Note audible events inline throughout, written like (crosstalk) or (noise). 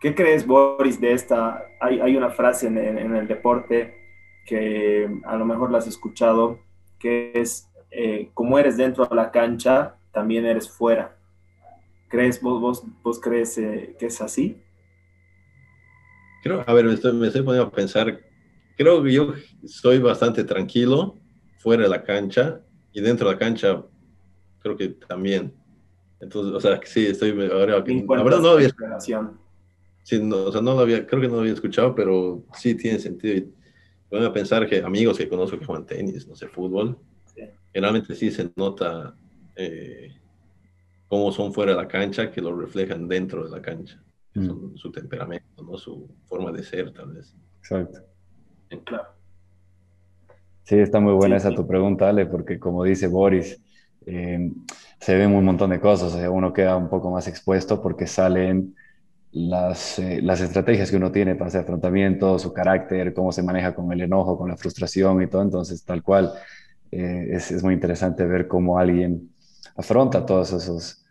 ¿Qué crees, Boris, de esta? Hay, hay una frase en, en, el deporte que a lo mejor la has escuchado, que es, eh, como eres dentro de la cancha, también eres fuera. ¿Crees, vos, vos, vos crees eh, que es así? Creo, a ver, me estoy, me estoy poniendo a pensar, creo que yo soy bastante tranquilo fuera de la cancha y dentro de la cancha creo que también. Entonces, o sea, sí, estoy ahora la verdad no había Sí, no, o sea, no lo había, creo que no lo había escuchado, pero sí tiene sentido. Y voy a pensar que amigos que conozco que juegan tenis, no sé, fútbol, generalmente sí se nota eh, cómo son fuera de la cancha, que lo reflejan dentro de la cancha. Mm. Su, temperamento, ¿no? su forma de ser, tal vez. Exacto. Claro. Sí, está muy buena esa tu pregunta, Ale, porque como dice Boris, eh, se ven un montón de cosas, o sea, uno queda un poco más expuesto porque salen las, eh, las estrategias que uno tiene para ese afrontamiento, su carácter, cómo se maneja con el enojo, con la frustración y todo. Entonces, tal cual, eh, es, es, muy interesante ver cómo alguien afronta todas esos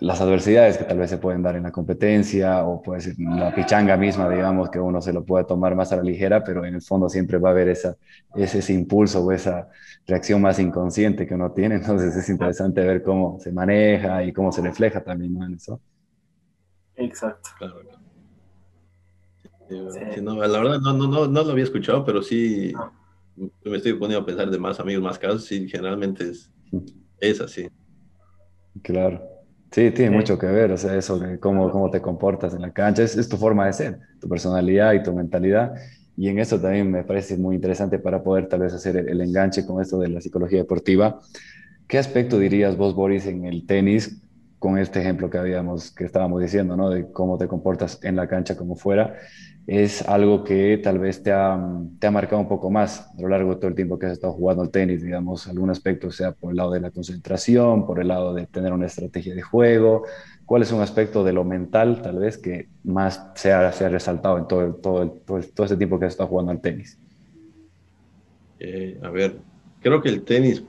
las adversidades que tal vez se pueden dar en la competencia o puede ser la pichanga misma, digamos, que uno se lo puede tomar más a la ligera, pero en el fondo siempre va a haber esa, ese, ese impulso o esa reacción más inconsciente que uno tiene. (laughs) Entonces es interesante ver cómo se maneja y cómo se refleja también en eso. Exacto. Claro. no, la verdad no, no, no, no, lo había escuchado, pero sí me estoy poniendo a pensar de más amigos, más casos, sí, generalmente es, es así. Claro. Sí, tiene mucho que ver, o sea, eso de cómo, cómo te comportas en la cancha, es, es, tu forma de ser, tu personalidad y tu mentalidad. Y en eso también me parece muy interesante para poder tal vez hacer el, el enganche con esto de la psicología deportiva. ¿Qué aspecto dirías vos, Boris, en el tenis con este ejemplo que habíamos, que estábamos diciendo, ¿no? De cómo te comportas en la cancha como fuera, es algo que tal vez te ha, te ha marcado un poco más a lo largo de todo el tiempo que has estado jugando al tenis, digamos, algún aspecto, sea por el lado de la concentración, por el lado de tener una estrategia de juego, ¿cuál es un aspecto de lo mental, tal vez, que más se ha, se ha resaltado en todo, todo, todo, todo ese tiempo que has estado jugando al tenis? Eh, a ver, creo que el tenis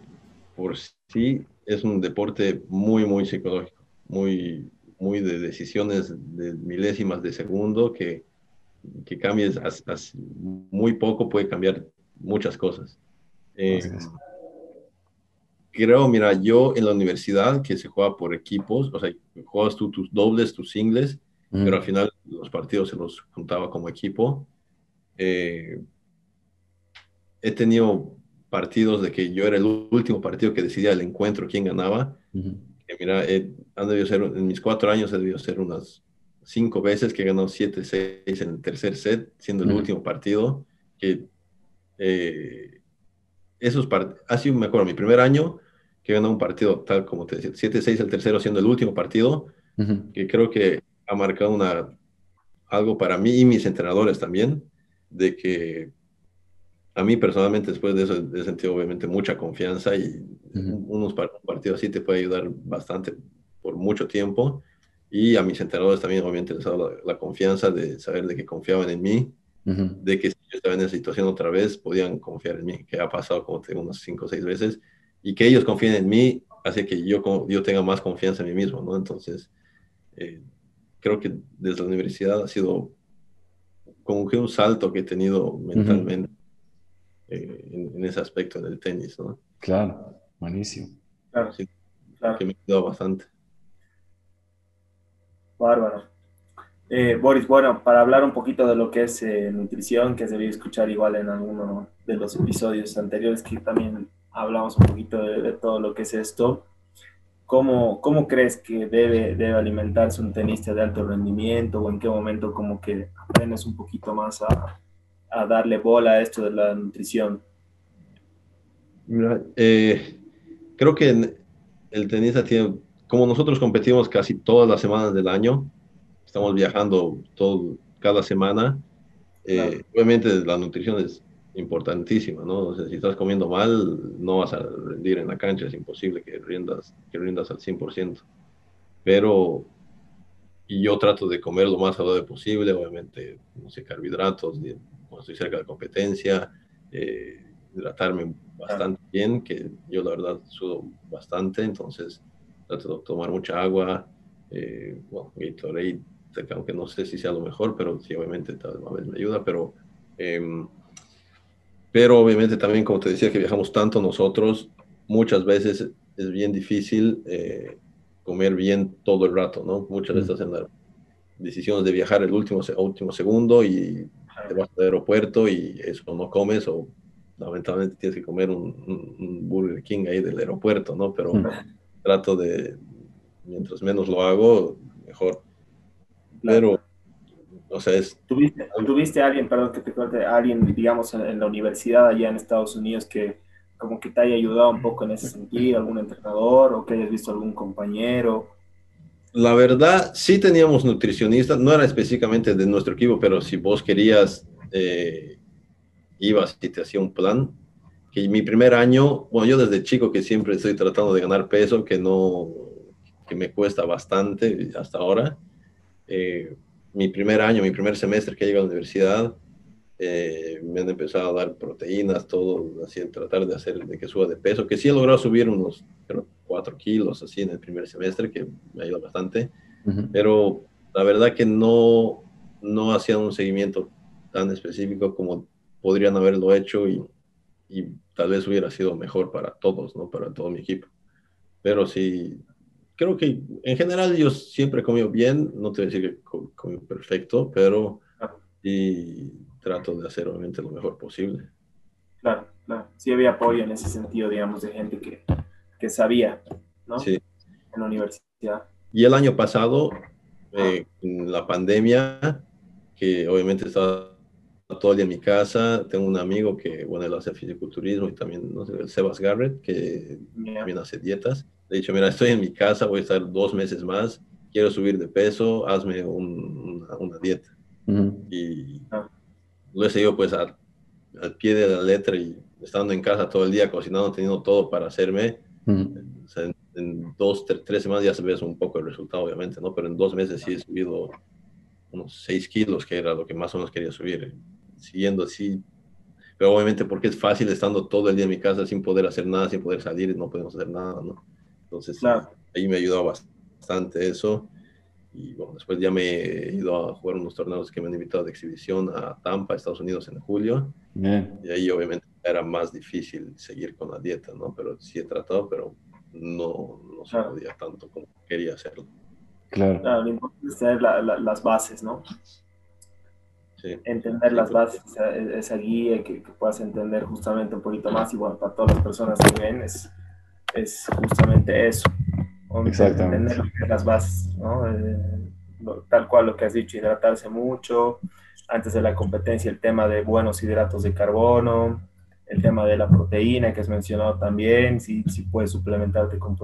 por sí es un deporte muy, muy psicológico muy, muy de decisiones de milésimas de segundo que, que cambies muy poco puede cambiar muchas cosas. Eh, creo, mira, yo en la universidad que se juega por equipos, o sea, juegas tú tus dobles, tus singles, pero al final los partidos se los juntaba como equipo. Eh, he tenido partidos de que yo era el último partido que decidía el encuentro, quién ganaba mira, han debido ser, en mis cuatro años he debido ser unas cinco veces que he ganado 7-6 en el tercer set, siendo el último partido, que eh, esos ha sido, me acuerdo, mi primer año que he ganado un partido tal como te decía, 7-6 el tercero siendo el último partido, que creo que ha marcado una, algo para mí y mis entrenadores también, de que a mí personalmente después de eso he sentido obviamente mucha confianza y unos partidos así te puede ayudar bastante por mucho tiempo. Y a mis entrenadores también obviamente les ha dado la, confianza de saber de que confiaban en mí, de que si yo estaba en esa situación otra vez podían confiar en mí, que ha pasado como tengo unas cinco o seis veces, y que ellos confíen en mí hace que yo, yo tenga más confianza en mí mismo, ¿no? Entonces, eh, creo que desde la universidad ha sido como que un salto que he tenido mentalmente. Eh, en, ese aspecto del tenis, ¿no? Claro, buenísimo. Claro, sí, claro. Que me ayudó bastante. Bárbaro. Eh, Boris, bueno, para hablar un poquito de lo que es eh, nutrición, que se debió escuchar igual en alguno de los episodios anteriores, que también hablamos un poquito de, todo lo que es esto. ¿Cómo, ¿Cómo, crees que debe, debe alimentarse un tenista de alto rendimiento o en qué momento como que aprendes un poquito más a, a darle bola a esto de la nutrición? Eh, creo que el tenista tiene, como nosotros competimos casi todas las semanas del año, estamos viajando todo, cada semana, eh, obviamente la nutrición es importantísima, ¿no? si estás comiendo mal, no vas a rendir en la cancha, es imposible que rindas, que rindas al 100%. Pero, y yo trato de comer lo más saludable posible, obviamente, no sé, carbohidratos, estoy cerca de competencia, eh, hidratarme bastante bien, que yo la verdad sudo bastante, entonces trato de tomar mucha agua, eh, bueno, Gatorade aunque no sé si sea lo mejor, pero sí, obviamente tal vez me ayuda, pero, em, pero obviamente también, como te decía, que viajamos tanto nosotros, muchas veces es bien difícil eh, comer bien todo el rato, ¿no? Muchas veces hacen las decisiones de viajar el último, último segundo y te vas al aeropuerto y eso no comes o lamentablemente tienes que comer un, Burger King ahí del aeropuerto, ¿no? Pero trato de, mientras menos lo hago, mejor. Pero, o sea, es... ¿Tuviste, ¿Tuviste alguien, perdón que te cuente, alguien, digamos, en, la universidad allá en Estados Unidos que como que te haya ayudado un poco en ese sentido, algún entrenador o que hayas visto algún compañero? La verdad, sí teníamos nutricionistas, no era específicamente de nuestro equipo, pero si vos querías, eh, ibas y te hacía un plan. Que mi primer año, bueno, yo desde chico que siempre estoy tratando de ganar peso, que no, que me cuesta bastante hasta ahora. Eh, mi primer año, mi primer semestre que llegué a la universidad, eh, me han empezado a dar proteínas, todo, así, tratar de hacer de que suba de peso, que sí he logrado subir unos creo, 4 kilos así en el primer semestre, que me ayuda bastante, pero la verdad que no, no hacían un seguimiento tan específico como podrían haberlo hecho y, y, tal vez hubiera sido mejor para todos, ¿no? Para todo mi equipo. Pero sí, creo que en general yo siempre he comido bien, no te voy a decir que comí perfecto, pero y trato de hacer obviamente lo mejor posible. Claro, claro. Sí había apoyo en ese sentido, digamos, de gente que, que sabía, ¿no? Sí. En la universidad. Y el año pasado, eh, en la pandemia, que obviamente estaba todo el día en mi casa, tengo un amigo que, bueno, él hace fisiculturismo y también, no sé, el Sebas Garrett, que también hace dietas. Le he dicho, mira, estoy en mi casa, voy a estar dos meses más, quiero subir de peso, hazme una, dieta. Y ah lo he seguido pues al, pie de la letra y estando en casa todo el día, cocinando, teniendo todo para hacerme. en, dos, tres, semanas ya se ve un poco el resultado, obviamente, ¿no? Pero en dos meses sí he subido unos seis kilos, que era lo que más o menos quería subir, siguiendo así. Pero obviamente porque es fácil estando todo el día en mi casa sin poder hacer nada, sin poder salir, no podemos hacer nada, ¿no? Entonces, ahí me ayudó bastante eso. Y bueno, después ya me he ido a jugar unos torneos que me han invitado de exhibición a Tampa, Estados Unidos, en julio. Y ahí obviamente era más difícil seguir con la dieta, ¿no? Pero sí he tratado, pero no, no se podía tanto como quería hacerlo. Claro. claro lo importante es tener las bases, ¿no? Sí. Entender las bases, esa, guía que, que, puedas entender justamente un poquito más. Y bueno, para todas las personas que ven, es, es justamente eso Exactamente. las bases, ¿no? Eh, tal cual lo que has dicho, hidratarse mucho, antes de la competencia el tema de buenos hidratos de carbono, el tema de la proteína que has mencionado también, si, si puedes suplementarte con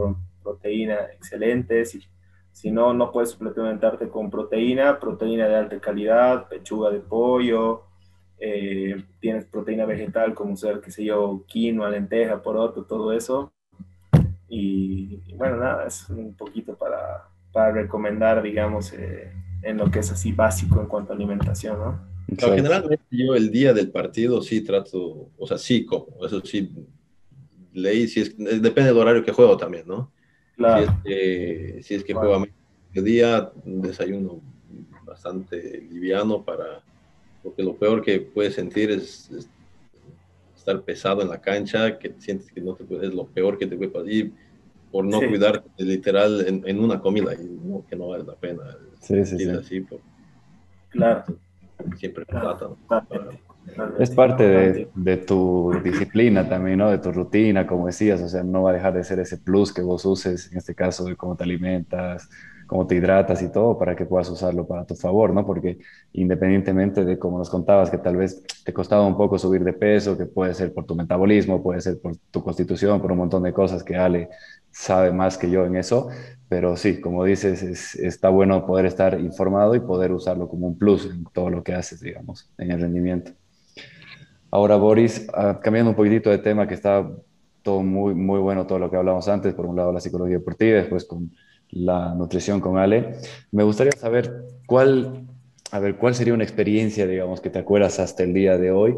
proteína, excelente, si, si no, no puedes suplementarte con proteína, proteína de alta calidad, pechuga de pollo, eh, tienes proteína vegetal como ser, qué sé yo, quinoa, lenteja, poroto, todo eso, y, bueno, nada, es un poquito para, para recomendar, digamos, eh, en lo que es así básico en cuanto a alimentación, ¿no? generalmente yo el día del partido sí trato, o sea, sí como, eso sí, leí, si es, depende del horario que juego también, ¿no? Claro. Si es que, si es que juego a un desayuno bastante liviano para, porque lo peor que puedes sentir es estar pesado en la cancha, que sientes que no te puedes, es lo peor que te puede pasar, por no cuidarte literal en, una comida, y no, que no vale la pena. Sí, sí, sí. Así, claro. Siempre plata. Es parte de, de, tu disciplina también, ¿no? De tu rutina, como decías, o sea, no va a dejar de ser ese plus que vos uses, en este caso, de cómo te alimentas, cómo te hidratas y todo para que puedas usarlo para tu favor, ¿no? Porque independientemente de como nos contabas que tal vez te costaba un poco subir de peso, que puede ser por tu metabolismo, puede ser por tu constitución, por un montón de cosas que Ale sabe más que yo en eso, pero sí, como dices, es, está bueno poder estar informado y poder usarlo como un plus en todo lo que haces, digamos, en el rendimiento. Ahora, Boris, ah, cambiando un poquitito de tema, que está todo muy, muy bueno, todo lo que hablamos antes, por un lado la psicología deportiva, después con la nutrición con Ale. Me gustaría saber cuál, a ver, cuál sería una experiencia, digamos, que te acuerdas hasta el día de hoy,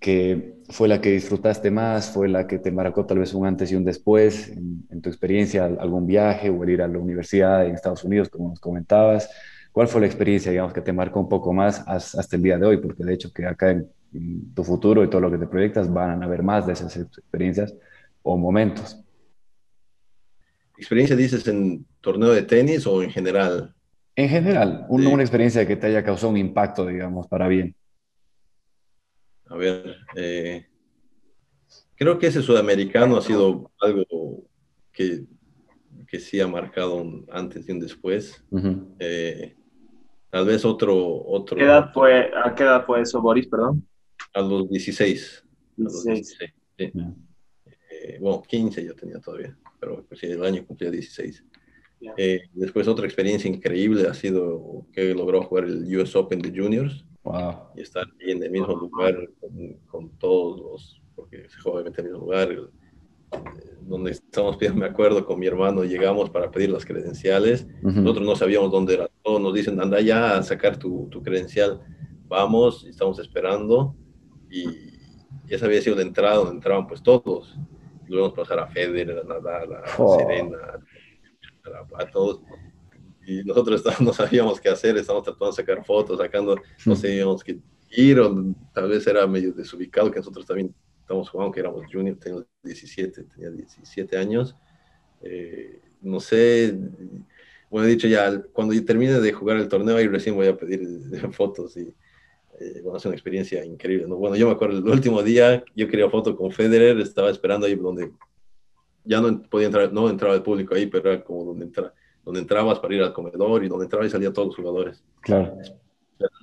que fue la que disfrutaste más, fue la que te marcó tal vez un antes y un después en, tu experiencia, algún viaje o el ir a la universidad en Estados Unidos, como nos comentabas. ¿Cuál fue la experiencia, digamos, que te marcó un poco más hasta el día de hoy? Porque de hecho que acá en, tu futuro y todo lo que te proyectas van a haber más de esas experiencias o momentos. ¿Experiencia dices en torneo de tenis o en general? En general, una experiencia que te haya causado un impacto, digamos, para bien. A ver, eh, creo que ese sudamericano ha sido algo que, que sí ha marcado un antes y un después. Eh, tal vez otro... otro ¿Qué edad fue, ¿A qué edad fue eso, Boris, perdón? A los 16. 16. sí. Eh, bueno, 15 yo tenía todavía, pero pues, el año cumplía 16. Después otra experiencia increíble ha sido que logró jugar el US Open de Juniors. Y estar ahí en el mismo lugar con, todos los, porque se juega en el mismo lugar, eh, donde estamos pidiendo, me acuerdo, con mi hermano, llegamos para pedir las credenciales, nosotros no sabíamos dónde era, todos nos dicen, anda ya a sacar tu, tu credencial, vamos, estamos esperando, y esa había sido la entrada donde entraban pues todos, luego pasar a Federer, a Nadal, a oh. Serena, a, todos, y nosotros (laughs) no sabíamos qué hacer, estábamos tratando de sacar fotos, sacando, no sabíamos qué ir, o tal vez era medio desubicado, que nosotros también estamos jugando, que éramos junior, teníamos 17, tenía 17 años, eh, no sé, bueno, he dicho ya, cuando termine de jugar el torneo, ahí recién voy a pedir (laughs) fotos y eh, bueno, es una experiencia increíble, ¿no? Bueno, yo me acuerdo, el último día yo quería foto con Federer, estaba esperando ahí donde ya no podía entrar, no entraba el público ahí, pero era como donde entra donde entrabas para ir al comedor y donde entraba y salían todos los jugadores. Claro.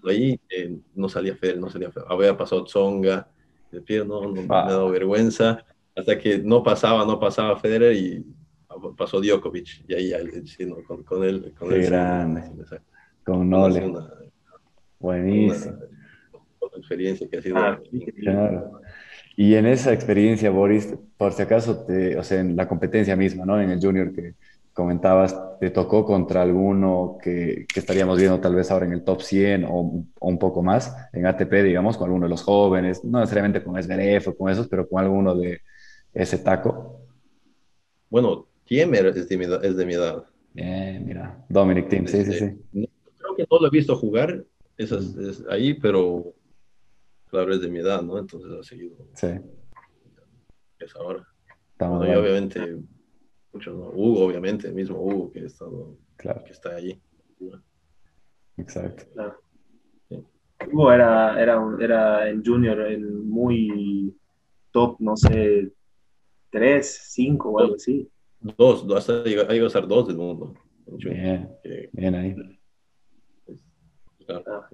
Ahí eh, no salía Federer, no salía Federer. Había pasado Tsonga, de pie, no, no me ha dado vergüenza. Hasta que no pasaba, no pasaba Federer y pasó Djokovic. Y ahí, sí, no, con, con, él. Con Qué grande. con Nole. Buenísimo. Una, experiencia que ha sido. Ah, claro. Y en esa experiencia, Boris, por si acaso, te, o sea, en la competencia misma, ¿no? En el Junior que, comentabas, te tocó contra alguno que, que, estaríamos viendo tal vez ahora en el top 100 o, un poco más en ATP, digamos, con alguno de los jóvenes, no necesariamente con Esberef o con esos, pero con alguno de ese taco. Bueno, Tiemer es de mi, es de mi edad. Bien, mira, Dominic Thiem, sí, sí, sí. creo que no lo he visto jugar es, es ahí, pero claro, es de mi edad, ¿no? Entonces ha seguido. Sí. Es ahora. Estamos y obviamente Hugo, obviamente, el mismo Hugo que, estado, que está allí. Exacto. Hugo era, era, era en junior el muy top, no sé, tres, cinco o algo así. Dos, hasta llegó, a ser dos del mundo. Bien, bien ahí. Claro,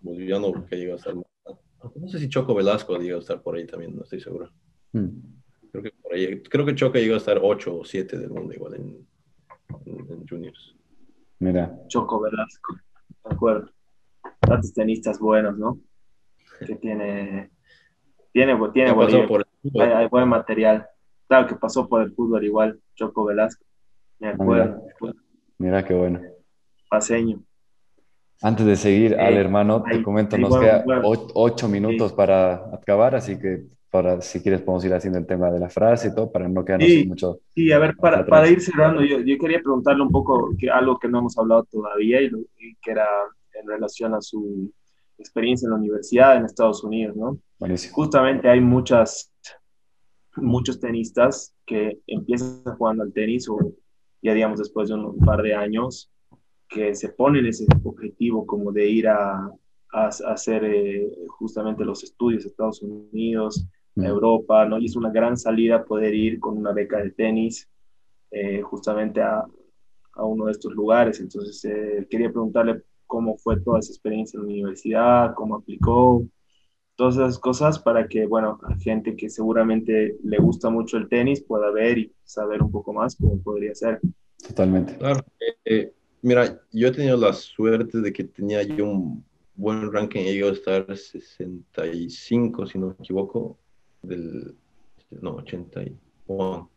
boliviano que llegó a estar. No sé si Choco Velasco llegó a estar por ahí también, no estoy seguro. Hmm. Creo que por ahí, creo que Choca llegó a estar 8 o 7 del mundo igual en, juniors. Mira. Choco Velasco, de acuerdo. Tantos tenistas buenos, ¿no? Que tiene, tiene, tiene por hay, buen material. Claro que pasó por el fútbol igual, Choco Velasco. Me acuerdo. Mira, qué bueno. Paseño. Antes de seguir, al hermano, te comento, nos queda 8 minutos para acabar, así que para si quieres podemos ir haciendo el tema de la frase y todo, para no quedarnos mucho. Sí, a ver, para, para ir cerrando, yo, yo, quería preguntarle un poco que, algo que no hemos hablado todavía y, que era en relación a su experiencia en la universidad en Estados Unidos, ¿no? Buenísimo. Justamente hay muchas, muchos tenistas que empiezan jugando al tenis o ya digamos después de un par de años que se ponen ese objetivo como de ir a, a, hacer eh, justamente los estudios en Estados Unidos, Europa, ¿no? Y es una gran salida poder ir con una beca de tenis eh, justamente a, a, uno de estos lugares. Entonces, eh, quería preguntarle cómo fue toda esa experiencia en la universidad, cómo aplicó, todas esas cosas para que, bueno, a gente que seguramente le gusta mucho el tenis pueda ver y saber un poco más cómo podría ser. Totalmente. Claro. Eh, mira, yo he tenido la suerte de que tenía yo un buen ranking, llegó a estar 65, si no me equivoco, del, no, 81,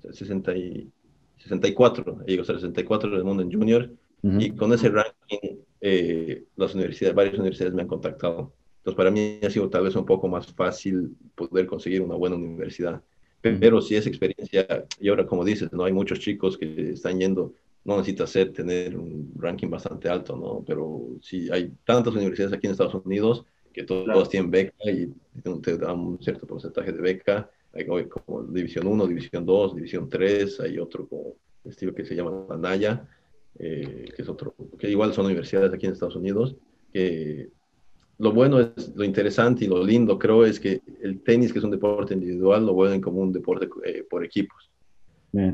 60 y, 64, llegó a ser 64 del mundo en junior, y con ese ranking eh, las universidades, varias universidades me han contactado. Entonces para mí ha sido tal vez un poco más fácil poder conseguir una buena universidad. Pero si esa experiencia, y ahora como dices, no hay muchos chicos que están yendo, no necesitas ser, tener un ranking bastante alto, ¿no? Pero sí, hay tantas universidades aquí en Estados Unidos que todas tienen beca y te dan un cierto porcentaje de beca. Hay como División 1, División 2, División 3, hay otro como estilo que se llama la Naya, eh, que es otro, que igual son universidades aquí en Estados Unidos, que lo bueno es, lo interesante y lo lindo creo es que el tenis, que es un deporte individual, lo vuelven como un deporte eh, por equipos.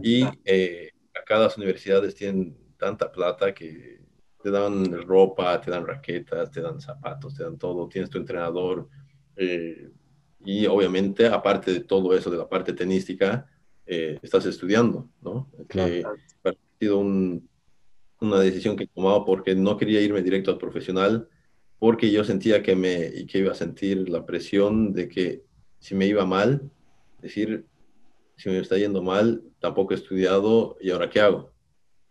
Y eh, acá las universidades tienen tanta plata que te dan ropa, te dan raquetas, te dan zapatos, te dan todo, tienes tu entrenador. Eh, y obviamente, aparte de todo eso, de la parte tenística, estás estudiando, ¿no? Claro. ha sido una decisión que he tomado porque no quería irme directo al profesional, porque yo sentía que, me, que iba a sentir la presión de que si me iba mal, decir, si me está yendo mal, tampoco he estudiado y ahora qué hago.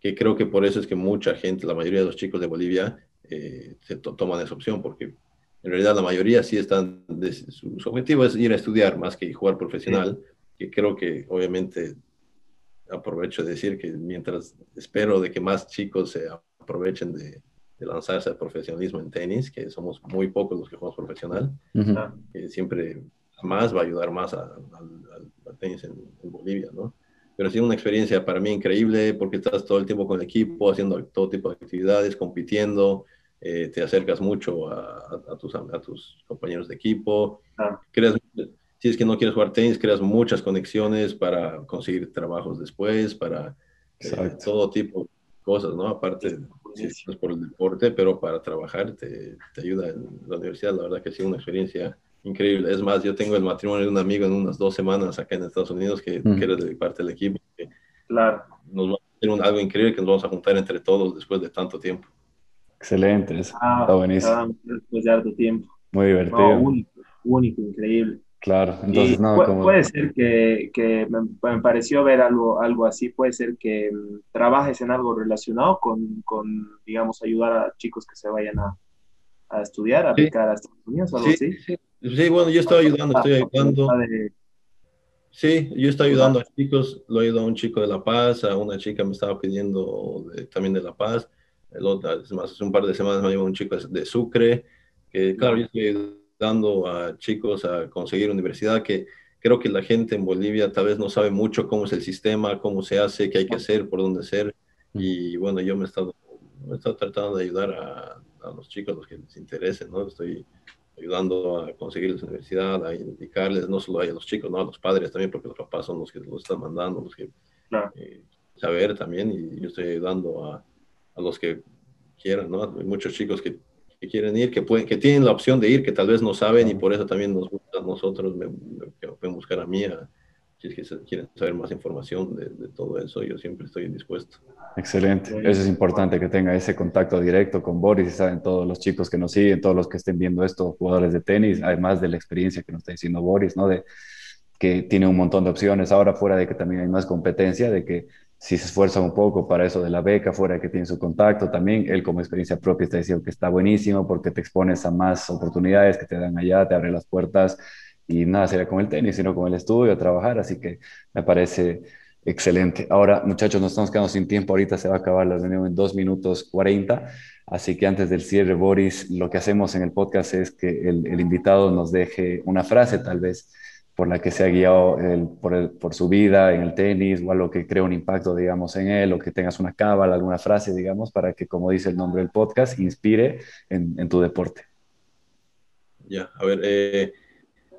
Que creo que por eso es que mucha gente, la mayoría de los chicos de Bolivia, eh, se toman esa opción, porque en realidad la mayoría sí están, su, objetivo es ir a estudiar más que jugar profesional, que creo que obviamente aprovecho de decir que mientras espero de que más chicos se aprovechen de, de lanzarse al profesionalismo en tenis, que somos muy pocos los que jugamos profesional, que siempre más va a ayudar más al tenis en, Bolivia, ¿no? Pero ha sido una experiencia para mí increíble porque estás todo el tiempo con el equipo, haciendo todo tipo de actividades, compitiendo, eh, te acercas mucho a, tus, a tus compañeros de equipo, creas, si es que no quieres jugar tenis, creas muchas conexiones para conseguir trabajos después, para eh, todo tipo de cosas, ¿no? Aparte es por el deporte, pero para trabajar te, te, ayuda en la universidad. La verdad que ha sido una experiencia increíble. Es más, yo tengo el matrimonio de un amigo en unas dos semanas acá en Estados Unidos que mm. quiere de parte del equipo. claro. Nos va a hacer un, algo increíble que nos vamos a juntar entre todos después de tanto tiempo. Excelente, ah, está buenísimo. Después de harto tiempo. Muy divertido. único, único, increíble. Claro, entonces no. Puede, puede ser que, que me, pareció ver algo, algo así, puede ser que mm, trabajes en algo relacionado con, con, digamos, ayudar a chicos que se vayan a, a estudiar, a aplicar a Estados Unidos o algo sí, así. Sí. Bueno, yo estoy ayudando, estoy ayudando. Sí, yo estoy ayudando a chicos, lo he ayudado a un chico de La Paz, a una chica me estaba pidiendo también de La Paz, el otro, es más, hace un par de semanas me llevó un chico de Sucre, que claro, yo estoy dando a chicos a conseguir universidad, que creo que la gente en Bolivia tal vez no sabe mucho cómo es el sistema, cómo se hace, qué hay que hacer, por dónde ser. Y bueno, yo me he estado, me he estado tratando de ayudar a, a los chicos, los que les interese, ¿no? Estoy ayudando a conseguir la universidad, a indicarles, no solo a los chicos, ¿no? A los padres también, porque los papás son los que los están mandando, los que eh, saber también, y yo estoy ayudando a, a los que quieran, ¿no? Hay muchos chicos que que quieren ir, que, pueden, que tienen la opción de ir, que tal vez no saben y por eso también nos gusta a nosotros, me, pueden buscar a mí, si es que quieren saber más información de, todo eso, yo siempre estoy dispuesto. Excelente, eso es importante que tenga ese contacto directo con Boris y saben todos los chicos que nos siguen, todos los que estén viendo esto, jugadores de tenis, además de la experiencia que nos está diciendo Boris, ¿no? De que tiene un montón de opciones ahora fuera de que también hay más competencia, de que si se esfuerza un poco para eso de la beca, fuera de que tiene su contacto también, él como experiencia propia está diciendo que está buenísimo porque te expones a más oportunidades que te dan allá, te abre las puertas y nada sería con el tenis, sino con el estudio, a trabajar, así que me parece excelente. Ahora, muchachos, nos estamos quedando sin tiempo, ahorita se va a acabar la reunión en dos minutos 40, así que antes del cierre, Boris, lo que hacemos en el podcast es que el, el invitado nos deje una frase tal vez por la que se ha guiado por, por, su vida en el tenis o algo que crea un impacto, digamos, en él, o que tengas una cábala, alguna frase, digamos, para que, como dice el nombre del podcast, inspire en, en tu deporte. Ya, a ver, eh,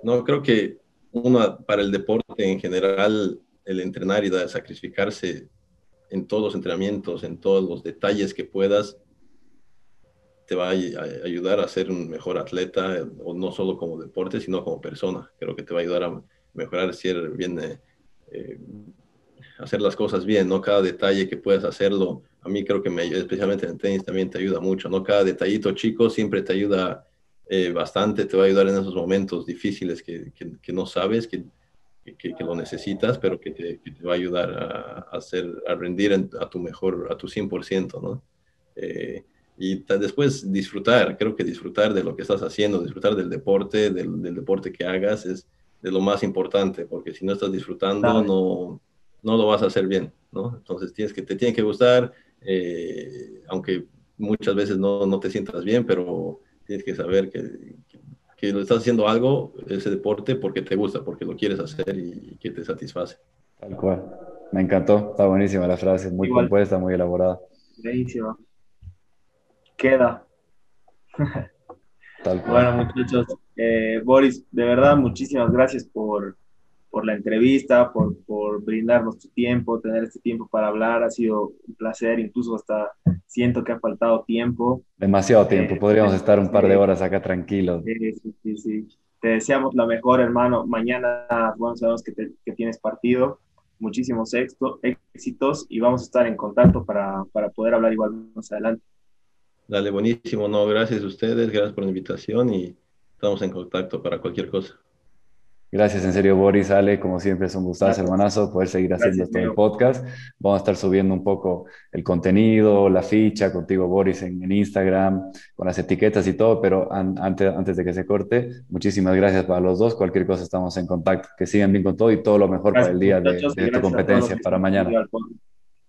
no, creo que una, para el deporte en general, el entrenar y sacrificarse en todos los entrenamientos, en todos los detalles que puedas, te va a ayudar a ser un mejor atleta, o no solo como deporte, sino como persona. Creo que te va a ayudar a mejorar, ser bien, eh, eh, hacer las cosas bien, ¿no? Cada detalle que puedas hacerlo, a mí creo que me, especialmente en tenis también te ayuda mucho, ¿no? Cada detallito chico siempre te ayuda eh, bastante, te va a ayudar en esos momentos difíciles que, que, no sabes, que, que, lo necesitas, pero que te, te va a ayudar a, a, hacer, a rendir a tu mejor, a tu 100%, ¿no? y después disfrutar, creo que disfrutar de lo que estás haciendo, disfrutar del deporte, del, deporte que hagas es de lo más importante, porque si no estás disfrutando no, no lo vas a hacer bien, ¿no? Entonces tienes que, te tiene que gustar, eh, aunque muchas veces no, no, te sientas bien, pero tienes que saber que, que, lo estás haciendo algo, ese deporte, porque te gusta, porque lo quieres hacer y, que te satisface. Tal cual. Me encantó, está buenísima la frase, muy compuesta, muy elaborada. Buenísima. Queda. Tal cual. Bueno, muchachos, eh, Boris, de verdad, muchísimas gracias por, por la entrevista, por, por, brindarnos tu tiempo, tener este tiempo para hablar. Ha sido un placer, incluso hasta siento que ha faltado tiempo. Demasiado eh, tiempo, podríamos estar un par de horas acá tranquilos. Sí, sí, sí, sí. Te deseamos la mejor, hermano. Mañana, bueno, sabemos que, que tienes partido. Muchísimos éxitos y vamos a estar en contacto para, para poder hablar igual más adelante. Dale, buenísimo. No, gracias a ustedes, gracias por la invitación y estamos en contacto para cualquier cosa. Gracias, en serio, Boris, Ale, como siempre es un gustazo, hermanazo, poder seguir haciendo este podcast. Vamos a estar subiendo un poco el contenido, la ficha contigo, Boris, en, Instagram, con las etiquetas y todo, pero antes, antes de que se corte, muchísimas gracias para los dos. Cualquier cosa estamos en contacto. Que sigan bien con todo y todo lo mejor para el día de, tu competencia, para mañana.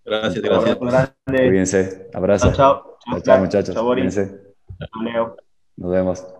Gracias, gracias. Cuídense. Abrazo. Chao, chao. Chao, muchachos. Cuídense. Nos vemos.